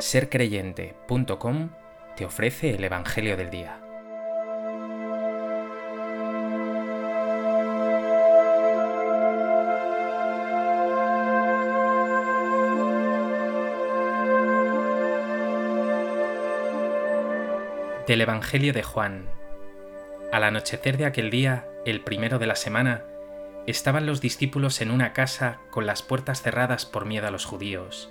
sercreyente.com te ofrece el Evangelio del Día. Del Evangelio de Juan. Al anochecer de aquel día, el primero de la semana, estaban los discípulos en una casa con las puertas cerradas por miedo a los judíos.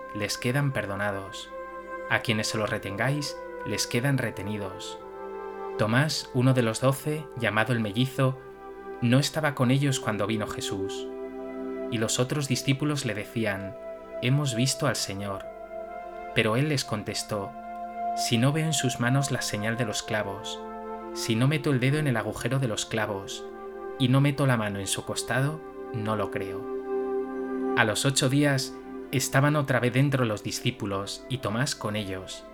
les quedan perdonados. A quienes se los retengáis, les quedan retenidos. Tomás, uno de los doce, llamado el mellizo, no estaba con ellos cuando vino Jesús. Y los otros discípulos le decían, Hemos visto al Señor. Pero él les contestó, Si no veo en sus manos la señal de los clavos, si no meto el dedo en el agujero de los clavos, y no meto la mano en su costado, no lo creo. A los ocho días estaban otra vez dentro los discípulos y Tomás con ellos.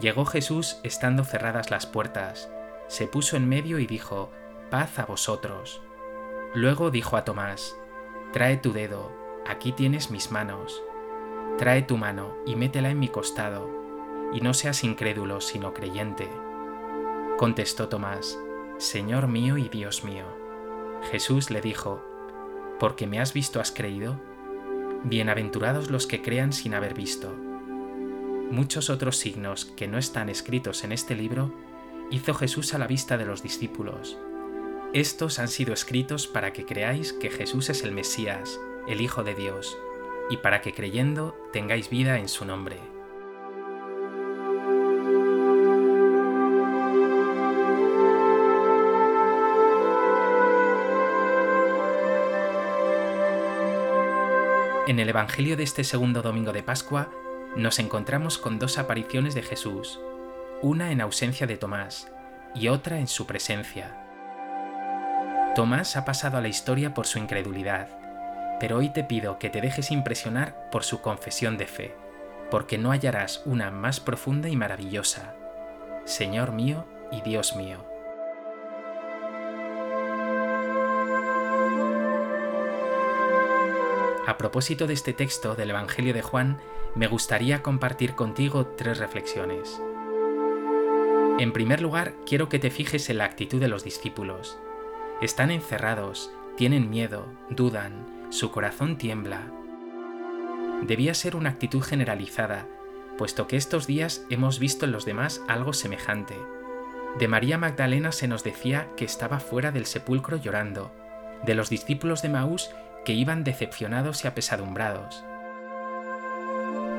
Llegó Jesús estando cerradas las puertas, se puso en medio y dijo, paz a vosotros. Luego dijo a Tomás, trae tu dedo, aquí tienes mis manos. Trae tu mano y métela en mi costado, y no seas incrédulo sino creyente. Contestó Tomás, Señor mío y Dios mío. Jesús le dijo, porque me has visto has creído. Bienaventurados los que crean sin haber visto. Muchos otros signos que no están escritos en este libro hizo Jesús a la vista de los discípulos. Estos han sido escritos para que creáis que Jesús es el Mesías, el Hijo de Dios, y para que creyendo tengáis vida en su nombre. En el Evangelio de este segundo domingo de Pascua nos encontramos con dos apariciones de Jesús, una en ausencia de Tomás y otra en su presencia. Tomás ha pasado a la historia por su incredulidad, pero hoy te pido que te dejes impresionar por su confesión de fe, porque no hallarás una más profunda y maravillosa. Señor mío y Dios mío. A propósito de este texto del Evangelio de Juan, me gustaría compartir contigo tres reflexiones. En primer lugar, quiero que te fijes en la actitud de los discípulos. Están encerrados, tienen miedo, dudan, su corazón tiembla. Debía ser una actitud generalizada, puesto que estos días hemos visto en los demás algo semejante. De María Magdalena se nos decía que estaba fuera del sepulcro llorando. De los discípulos de Maús que iban decepcionados y apesadumbrados.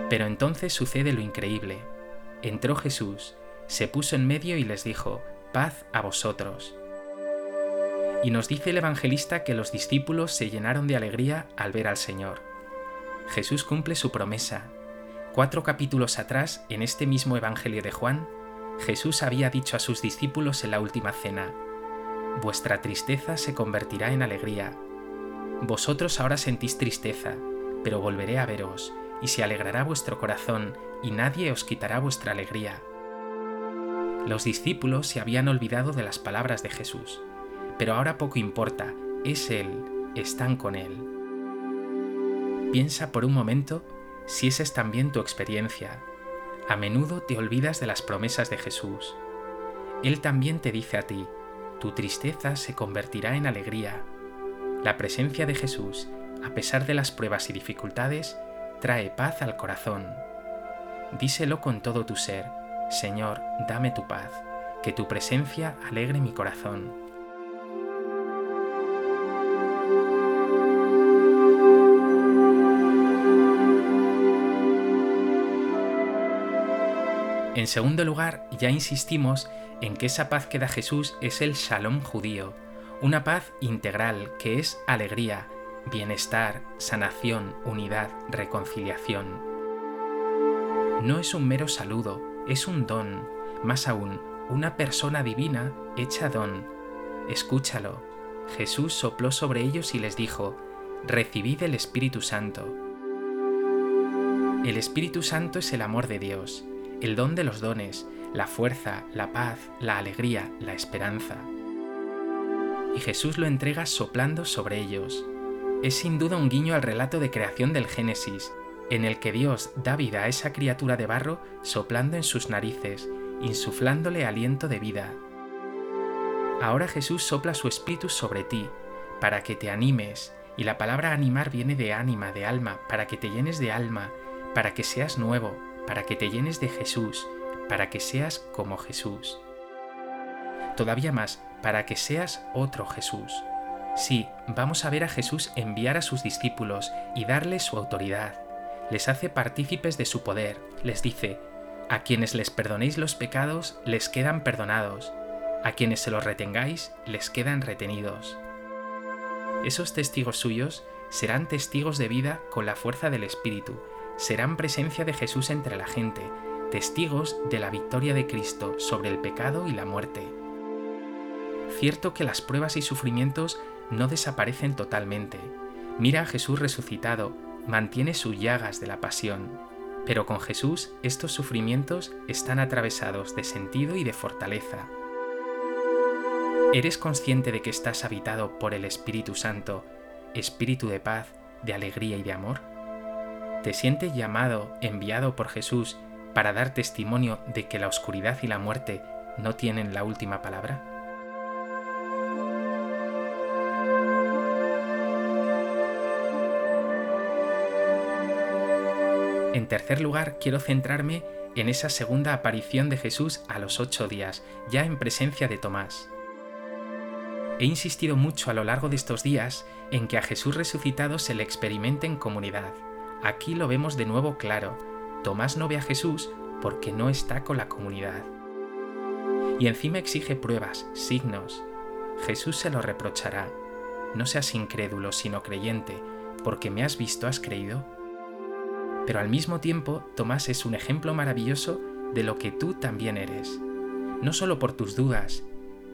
Pero entonces sucede lo increíble. Entró Jesús, se puso en medio y les dijo, paz a vosotros. Y nos dice el evangelista que los discípulos se llenaron de alegría al ver al Señor. Jesús cumple su promesa. Cuatro capítulos atrás, en este mismo Evangelio de Juan, Jesús había dicho a sus discípulos en la última cena, Vuestra tristeza se convertirá en alegría, vosotros ahora sentís tristeza, pero volveré a veros, y se alegrará vuestro corazón, y nadie os quitará vuestra alegría. Los discípulos se habían olvidado de las palabras de Jesús, pero ahora poco importa, es Él, están con Él. Piensa por un momento si esa es también tu experiencia. A menudo te olvidas de las promesas de Jesús. Él también te dice a ti, tu tristeza se convertirá en alegría, la presencia de Jesús, a pesar de las pruebas y dificultades, trae paz al corazón. Díselo con todo tu ser, Señor, dame tu paz, que tu presencia alegre mi corazón. En segundo lugar, ya insistimos en que esa paz que da Jesús es el shalom judío, una paz integral que es alegría, bienestar, sanación, unidad, reconciliación. no es un mero saludo, es un don, más aún, una persona divina hecha don. Escúchalo. Jesús sopló sobre ellos y les dijo, Recibid el Espíritu Santo. El Espíritu Santo es el amor de Dios, el don de los dones, la fuerza, la paz, la alegría, la esperanza. Y Jesús lo entrega soplando sobre ellos. Es sin duda un guiño al relato de creación del Génesis, en el que Dios da vida a esa criatura de barro soplando en sus narices, insuflándole aliento de vida. Ahora Jesús sopla su espíritu sobre ti, para que te animes, y la palabra animar viene de ánima, de alma, para que te llenes de alma, para que seas nuevo, para que te llenes de Jesús, para que seas como Jesús. Todavía más, para que seas otro Jesús. Sí, vamos a ver a Jesús enviar a sus discípulos y darles su autoridad. Les hace partícipes de su poder, les dice, a quienes les perdonéis los pecados, les quedan perdonados, a quienes se los retengáis, les quedan retenidos. Esos testigos suyos serán testigos de vida con la fuerza del Espíritu, serán presencia de Jesús entre la gente, testigos de la victoria de Cristo sobre el pecado y la muerte. Cierto que las pruebas y sufrimientos no desaparecen totalmente. Mira a Jesús resucitado, mantiene sus llagas de la pasión. Pero con Jesús estos sufrimientos están atravesados de sentido y de fortaleza. ¿Eres consciente de que estás habitado por el Espíritu Santo, Espíritu de paz, de alegría y de amor? ¿Te sientes llamado, enviado por Jesús para dar testimonio de que la oscuridad y la muerte no tienen la última palabra? En tercer lugar, quiero centrarme en esa segunda aparición de Jesús a los ocho días, ya en presencia de Tomás. He insistido mucho a lo largo de estos días en que a Jesús resucitado se le experimente en comunidad. Aquí lo vemos de nuevo claro. Tomás no ve a Jesús porque no está con la comunidad. Y encima exige pruebas, signos. Jesús se lo reprochará. No seas incrédulo, sino creyente, porque me has visto, has creído. Pero al mismo tiempo, Tomás es un ejemplo maravilloso de lo que tú también eres. No solo por tus dudas,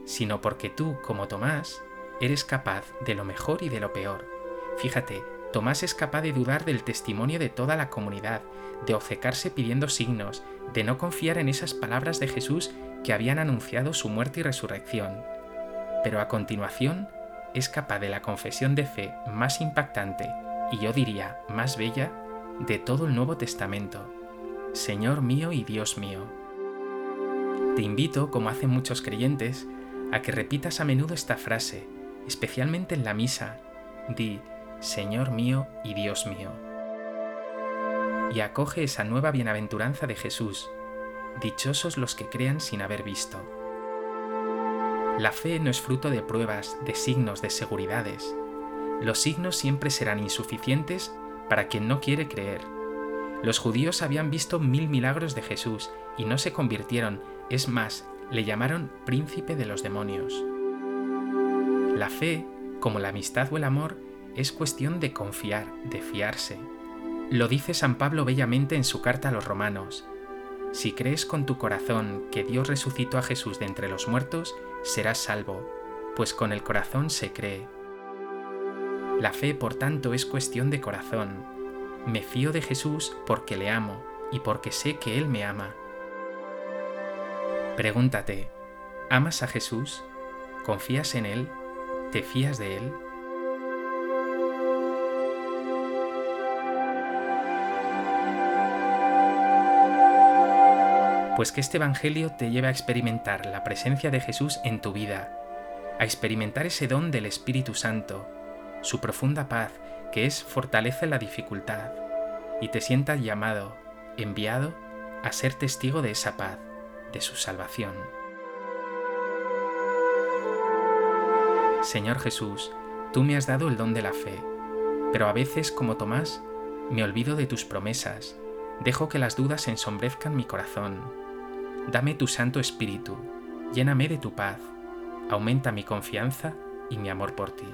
sino porque tú, como Tomás, eres capaz de lo mejor y de lo peor. Fíjate, Tomás es capaz de dudar del testimonio de toda la comunidad, de obcecarse pidiendo signos, de no confiar en esas palabras de Jesús que habían anunciado su muerte y resurrección. Pero a continuación es capaz de la confesión de fe más impactante y yo diría más bella de todo el Nuevo Testamento. Señor mío y Dios mío. Te invito, como hacen muchos creyentes, a que repitas a menudo esta frase, especialmente en la misa. Di, Señor mío y Dios mío. Y acoge esa nueva bienaventuranza de Jesús. Dichosos los que crean sin haber visto. La fe no es fruto de pruebas, de signos, de seguridades. Los signos siempre serán insuficientes para quien no quiere creer. Los judíos habían visto mil milagros de Jesús y no se convirtieron, es más, le llamaron príncipe de los demonios. La fe, como la amistad o el amor, es cuestión de confiar, de fiarse. Lo dice San Pablo bellamente en su carta a los romanos. Si crees con tu corazón que Dios resucitó a Jesús de entre los muertos, serás salvo, pues con el corazón se cree. La fe, por tanto, es cuestión de corazón. Me fío de Jesús porque le amo y porque sé que Él me ama. Pregúntate, ¿amas a Jesús? ¿Confías en Él? ¿Te fías de Él? Pues que este Evangelio te lleve a experimentar la presencia de Jesús en tu vida, a experimentar ese don del Espíritu Santo, su profunda paz, que es fortaleza en la dificultad, y te sientas llamado, enviado, a ser testigo de esa paz de su salvación. Señor Jesús, tú me has dado el don de la fe, pero a veces, como Tomás, me olvido de tus promesas, dejo que las dudas ensombrezcan mi corazón. Dame tu Santo Espíritu, lléname de tu paz, aumenta mi confianza y mi amor por ti.